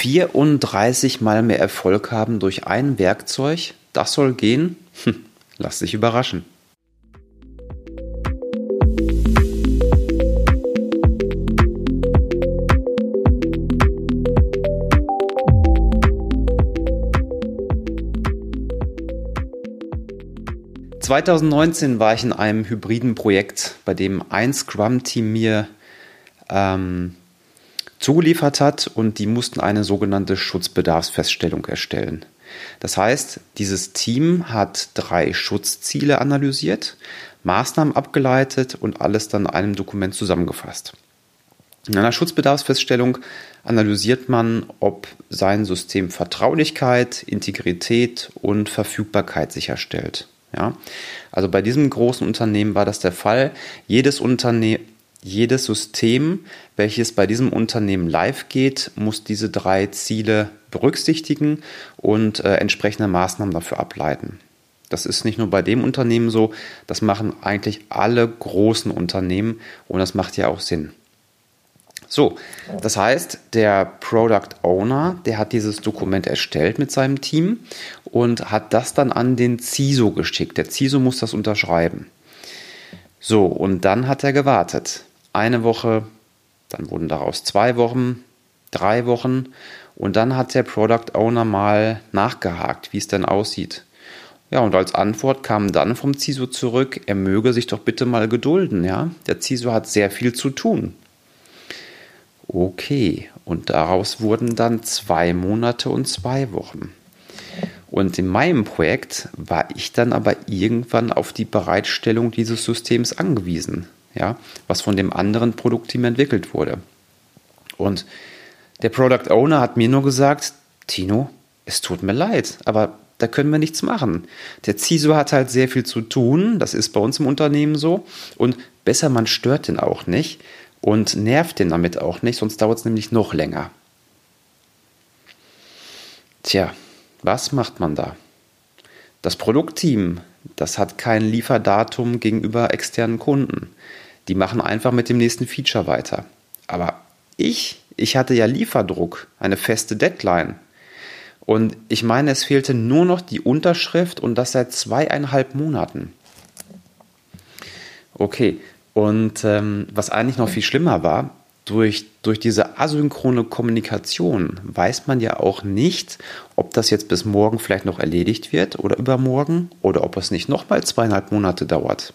34 mal mehr Erfolg haben durch ein Werkzeug, das soll gehen? Hm, lass dich überraschen. ...2019 war ich in einem hybriden Projekt, bei dem ein Scrum-Team mir ähm, zugeliefert hat und die mussten eine sogenannte Schutzbedarfsfeststellung erstellen. Das heißt, dieses Team hat drei Schutzziele analysiert, Maßnahmen abgeleitet und alles dann in einem Dokument zusammengefasst. In einer Schutzbedarfsfeststellung analysiert man, ob sein System Vertraulichkeit, Integrität und Verfügbarkeit sicherstellt. Ja, also bei diesem großen Unternehmen war das der Fall. Jedes Unternehmen, jedes System, welches bei diesem Unternehmen live geht, muss diese drei Ziele berücksichtigen und äh, entsprechende Maßnahmen dafür ableiten. Das ist nicht nur bei dem Unternehmen so, das machen eigentlich alle großen Unternehmen und das macht ja auch Sinn. So, das heißt, der Product Owner, der hat dieses Dokument erstellt mit seinem Team und hat das dann an den CISO geschickt. Der CISO muss das unterschreiben. So, und dann hat er gewartet eine Woche, dann wurden daraus zwei Wochen, drei Wochen und dann hat der Product Owner mal nachgehakt, wie es denn aussieht. Ja, und als Antwort kam dann vom CISO zurück, er möge sich doch bitte mal gedulden, ja. Der CISO hat sehr viel zu tun. Okay, und daraus wurden dann zwei Monate und zwei Wochen. Und in meinem Projekt war ich dann aber irgendwann auf die Bereitstellung dieses Systems angewiesen ja, was von dem anderen Produktteam entwickelt wurde. Und der Product Owner hat mir nur gesagt, Tino, es tut mir leid, aber da können wir nichts machen. Der CISO hat halt sehr viel zu tun, das ist bei uns im Unternehmen so. Und besser, man stört den auch nicht und nervt den damit auch nicht, sonst dauert es nämlich noch länger. Tja, was macht man da? Das Produktteam, das hat kein Lieferdatum gegenüber externen Kunden. Die machen einfach mit dem nächsten Feature weiter. Aber ich, ich hatte ja Lieferdruck, eine feste Deadline. Und ich meine, es fehlte nur noch die Unterschrift und das seit zweieinhalb Monaten. Okay, und ähm, was eigentlich noch viel schlimmer war, durch, durch diese asynchrone Kommunikation weiß man ja auch nicht, ob das jetzt bis morgen vielleicht noch erledigt wird oder übermorgen oder ob es nicht nochmal zweieinhalb Monate dauert.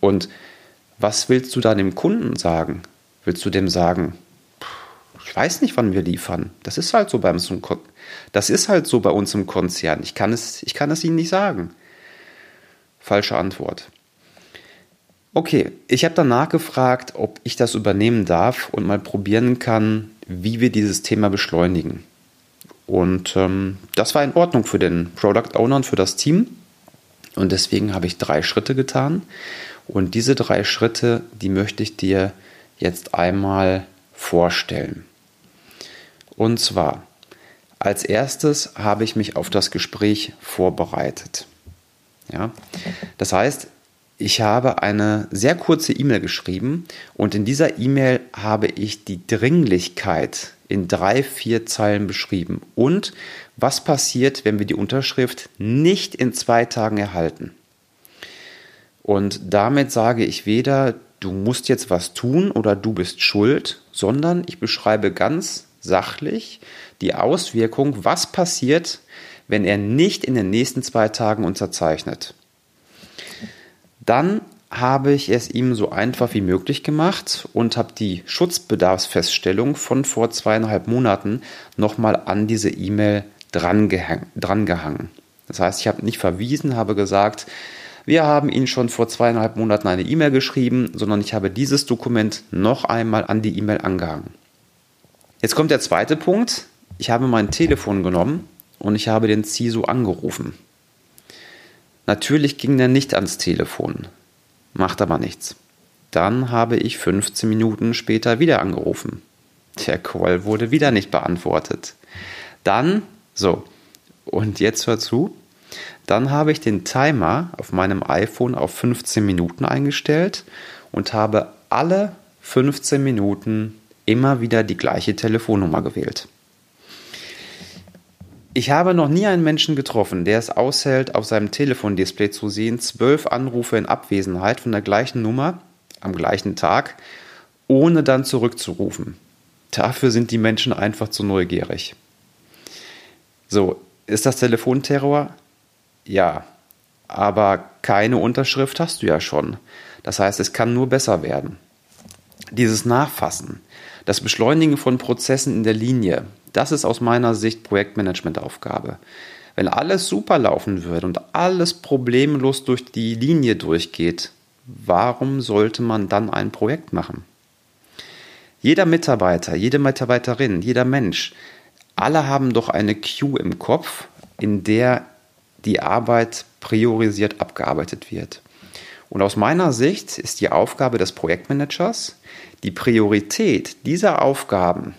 Und was willst du da dem Kunden sagen? Willst du dem sagen, ich weiß nicht, wann wir liefern. Das ist halt so beim das ist halt so bei uns im Konzern. Ich kann es, ich kann es Ihnen nicht sagen. Falsche Antwort. Okay, ich habe danach gefragt, ob ich das übernehmen darf und mal probieren kann, wie wir dieses Thema beschleunigen. Und ähm, das war in Ordnung für den Product Owner und für das Team. Und deswegen habe ich drei Schritte getan. Und diese drei Schritte, die möchte ich dir jetzt einmal vorstellen. Und zwar, als erstes habe ich mich auf das Gespräch vorbereitet. Ja? Das heißt, ich habe eine sehr kurze E-Mail geschrieben und in dieser E-Mail habe ich die Dringlichkeit in drei, vier Zeilen beschrieben und was passiert, wenn wir die Unterschrift nicht in zwei Tagen erhalten. Und damit sage ich weder, du musst jetzt was tun oder du bist schuld, sondern ich beschreibe ganz sachlich die Auswirkung, was passiert, wenn er nicht in den nächsten zwei Tagen unterzeichnet. Dann habe ich es ihm so einfach wie möglich gemacht und habe die Schutzbedarfsfeststellung von vor zweieinhalb Monaten nochmal an diese E-Mail drangehangen. Das heißt, ich habe nicht verwiesen, habe gesagt, wir haben Ihnen schon vor zweieinhalb Monaten eine E-Mail geschrieben, sondern ich habe dieses Dokument noch einmal an die E-Mail angehangen. Jetzt kommt der zweite Punkt. Ich habe mein Telefon genommen und ich habe den CISO angerufen. Natürlich ging der nicht ans Telefon, macht aber nichts. Dann habe ich 15 Minuten später wieder angerufen. Der Call wurde wieder nicht beantwortet. Dann, so, und jetzt hör zu, dann habe ich den Timer auf meinem iPhone auf 15 Minuten eingestellt und habe alle 15 Minuten immer wieder die gleiche Telefonnummer gewählt. Ich habe noch nie einen Menschen getroffen, der es aushält, auf seinem Telefondisplay zu sehen, zwölf Anrufe in Abwesenheit von der gleichen Nummer am gleichen Tag, ohne dann zurückzurufen. Dafür sind die Menschen einfach zu neugierig. So, ist das Telefonterror? Ja, aber keine Unterschrift hast du ja schon. Das heißt, es kann nur besser werden. Dieses Nachfassen, das Beschleunigen von Prozessen in der Linie, das ist aus meiner Sicht Projektmanagementaufgabe. Wenn alles super laufen würde und alles problemlos durch die Linie durchgeht, warum sollte man dann ein Projekt machen? Jeder Mitarbeiter, jede Mitarbeiterin, jeder Mensch, alle haben doch eine Queue im Kopf, in der die Arbeit priorisiert abgearbeitet wird. Und aus meiner Sicht ist die Aufgabe des Projektmanagers, die Priorität dieser Aufgaben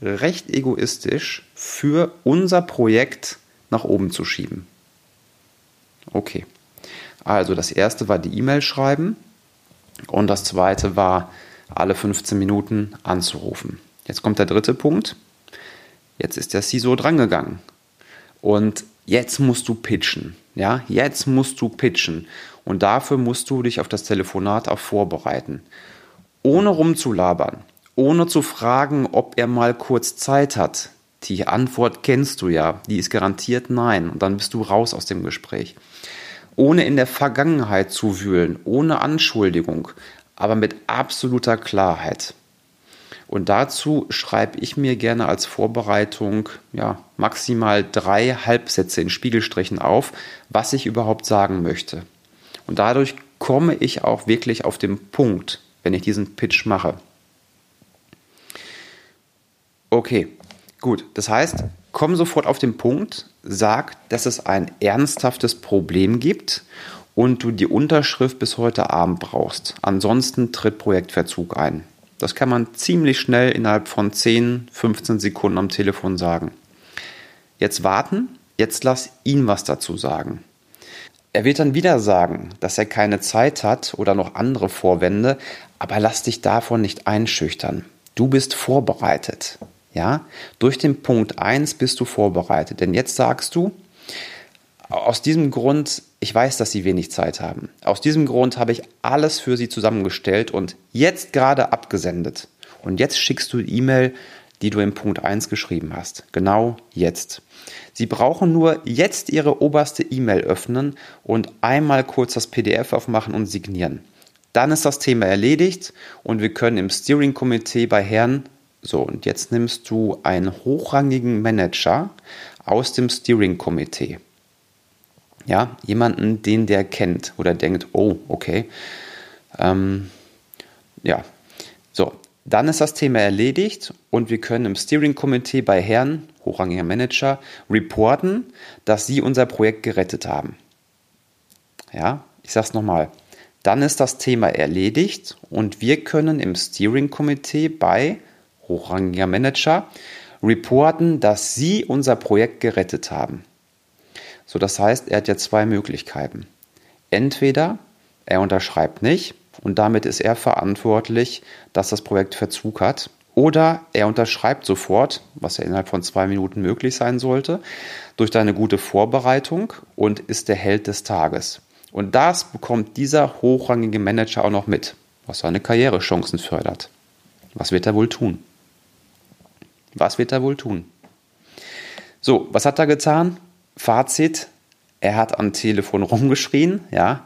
recht egoistisch für unser Projekt nach oben zu schieben. Okay. Also das erste war die E-Mail schreiben und das zweite war alle 15 Minuten anzurufen. Jetzt kommt der dritte Punkt. Jetzt ist der CISO drangegangen. Und jetzt musst du pitchen. Ja, jetzt musst du pitchen. Und dafür musst du dich auf das Telefonat auch vorbereiten. Ohne rumzulabern, ohne zu fragen, ob er mal kurz Zeit hat. Die Antwort kennst du ja, die ist garantiert nein. Und dann bist du raus aus dem Gespräch. Ohne in der Vergangenheit zu wühlen, ohne Anschuldigung, aber mit absoluter Klarheit. Und dazu schreibe ich mir gerne als Vorbereitung ja, maximal drei Halbsätze in Spiegelstrichen auf, was ich überhaupt sagen möchte. Und dadurch komme ich auch wirklich auf den Punkt, wenn ich diesen Pitch mache. Okay, gut. Das heißt, komm sofort auf den Punkt, sag, dass es ein ernsthaftes Problem gibt und du die Unterschrift bis heute Abend brauchst. Ansonsten tritt Projektverzug ein. Das kann man ziemlich schnell innerhalb von 10, 15 Sekunden am Telefon sagen. Jetzt warten, jetzt lass ihn was dazu sagen. Er wird dann wieder sagen, dass er keine Zeit hat oder noch andere Vorwände, aber lass dich davon nicht einschüchtern. Du bist vorbereitet. Ja? Durch den Punkt 1 bist du vorbereitet. Denn jetzt sagst du, aus diesem Grund, ich weiß, dass Sie wenig Zeit haben. Aus diesem Grund habe ich alles für Sie zusammengestellt und jetzt gerade abgesendet. Und jetzt schickst du die E-Mail, die du im Punkt 1 geschrieben hast. Genau jetzt. Sie brauchen nur jetzt Ihre oberste E-Mail öffnen und einmal kurz das PDF aufmachen und signieren. Dann ist das Thema erledigt und wir können im Steering-Komitee bei Herrn, so und jetzt nimmst du einen hochrangigen Manager aus dem Steering-Komitee. Ja, jemanden, den der kennt oder denkt, oh, okay. Ähm, ja, so, dann ist das Thema erledigt und wir können im Steering-Komitee bei Herrn, hochrangiger Manager, reporten, dass Sie unser Projekt gerettet haben. Ja, ich sage es nochmal. Dann ist das Thema erledigt und wir können im Steering-Komitee bei hochrangiger Manager reporten, dass Sie unser Projekt gerettet haben. So, das heißt, er hat jetzt zwei Möglichkeiten. Entweder er unterschreibt nicht und damit ist er verantwortlich, dass das Projekt Verzug hat. Oder er unterschreibt sofort, was ja innerhalb von zwei Minuten möglich sein sollte, durch deine gute Vorbereitung und ist der Held des Tages. Und das bekommt dieser hochrangige Manager auch noch mit, was seine Karrierechancen fördert. Was wird er wohl tun? Was wird er wohl tun? So, was hat er getan? Fazit, er hat am Telefon rumgeschrien, ja,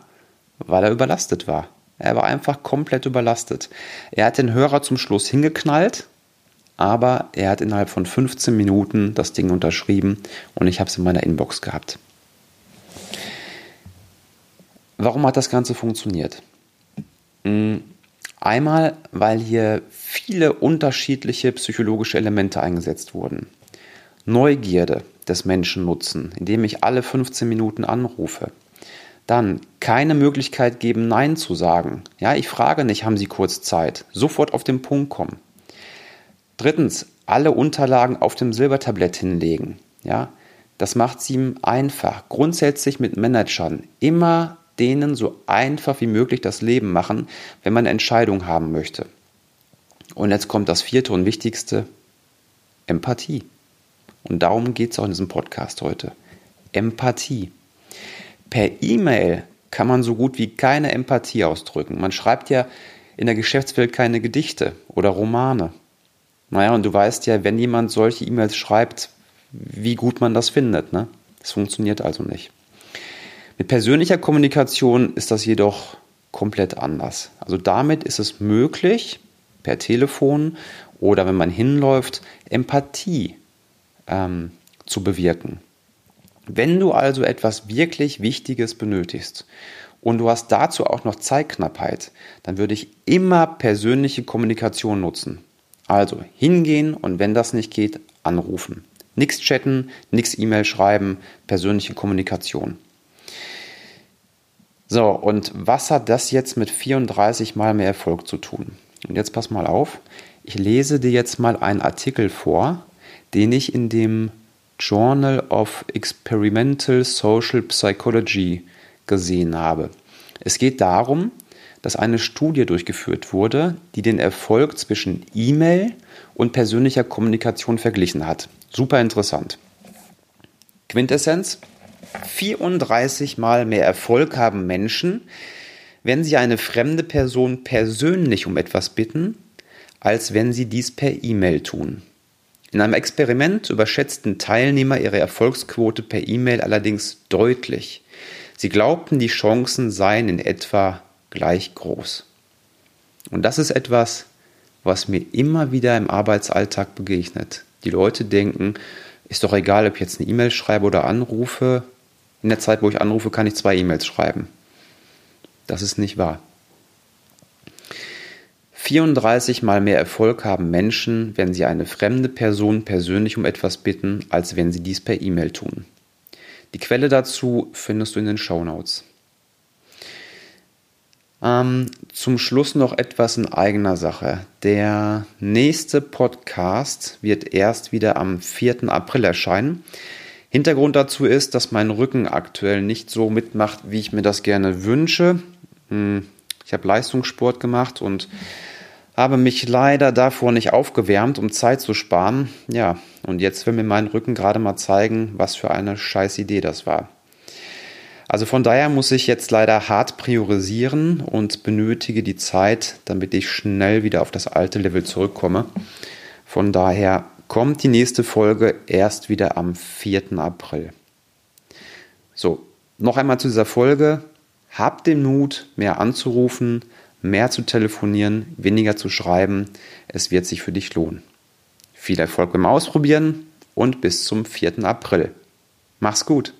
weil er überlastet war. Er war einfach komplett überlastet. Er hat den Hörer zum Schluss hingeknallt, aber er hat innerhalb von 15 Minuten das Ding unterschrieben und ich habe es in meiner Inbox gehabt. Warum hat das Ganze funktioniert? Hm, einmal, weil hier viele unterschiedliche psychologische Elemente eingesetzt wurden. Neugierde des Menschen nutzen, indem ich alle 15 Minuten anrufe. Dann keine Möglichkeit geben, Nein zu sagen. Ja, ich frage nicht, haben Sie kurz Zeit? Sofort auf den Punkt kommen. Drittens, alle Unterlagen auf dem Silbertablett hinlegen. Ja, das macht es ihm einfach. Grundsätzlich mit Managern immer denen so einfach wie möglich das Leben machen, wenn man eine Entscheidung haben möchte. Und jetzt kommt das vierte und wichtigste, Empathie. Und darum geht es auch in diesem Podcast heute. Empathie. Per E-Mail kann man so gut wie keine Empathie ausdrücken. Man schreibt ja in der Geschäftswelt keine Gedichte oder Romane. Naja, und du weißt ja, wenn jemand solche E-Mails schreibt, wie gut man das findet. Ne? Das funktioniert also nicht. Mit persönlicher Kommunikation ist das jedoch komplett anders. Also damit ist es möglich, per Telefon oder wenn man hinläuft, Empathie ähm, zu bewirken. Wenn du also etwas wirklich Wichtiges benötigst und du hast dazu auch noch Zeitknappheit, dann würde ich immer persönliche Kommunikation nutzen. Also hingehen und wenn das nicht geht, anrufen. Nichts chatten, nichts E-Mail schreiben, persönliche Kommunikation. So, und was hat das jetzt mit 34 mal mehr Erfolg zu tun? Und jetzt pass mal auf, ich lese dir jetzt mal einen Artikel vor, den ich in dem Journal of Experimental Social Psychology gesehen habe. Es geht darum, dass eine Studie durchgeführt wurde, die den Erfolg zwischen E-Mail und persönlicher Kommunikation verglichen hat. Super interessant. Quintessenz? 34 mal mehr Erfolg haben Menschen, wenn sie eine fremde Person persönlich um etwas bitten, als wenn sie dies per E-Mail tun. In einem Experiment überschätzten Teilnehmer ihre Erfolgsquote per E-Mail allerdings deutlich. Sie glaubten, die Chancen seien in etwa gleich groß. Und das ist etwas, was mir immer wieder im Arbeitsalltag begegnet. Die Leute denken, ist doch egal, ob ich jetzt eine E-Mail schreibe oder anrufe. In der Zeit, wo ich anrufe, kann ich zwei E-Mails schreiben. Das ist nicht wahr. 34 mal mehr Erfolg haben Menschen, wenn sie eine fremde Person persönlich um etwas bitten, als wenn sie dies per E-Mail tun. Die Quelle dazu findest du in den Show Notes. Ähm, zum Schluss noch etwas in eigener Sache. Der nächste Podcast wird erst wieder am 4. April erscheinen. Hintergrund dazu ist, dass mein Rücken aktuell nicht so mitmacht, wie ich mir das gerne wünsche. Hm, ich habe Leistungssport gemacht und habe mich leider davor nicht aufgewärmt, um Zeit zu sparen. Ja, und jetzt will mir mein Rücken gerade mal zeigen, was für eine scheiß Idee das war. Also von daher muss ich jetzt leider hart priorisieren und benötige die Zeit, damit ich schnell wieder auf das alte Level zurückkomme. Von daher kommt die nächste Folge erst wieder am 4. April. So, noch einmal zu dieser Folge. Habt den Mut, mehr anzurufen, mehr zu telefonieren, weniger zu schreiben. Es wird sich für dich lohnen. Viel Erfolg beim Ausprobieren und bis zum 4. April. Mach's gut.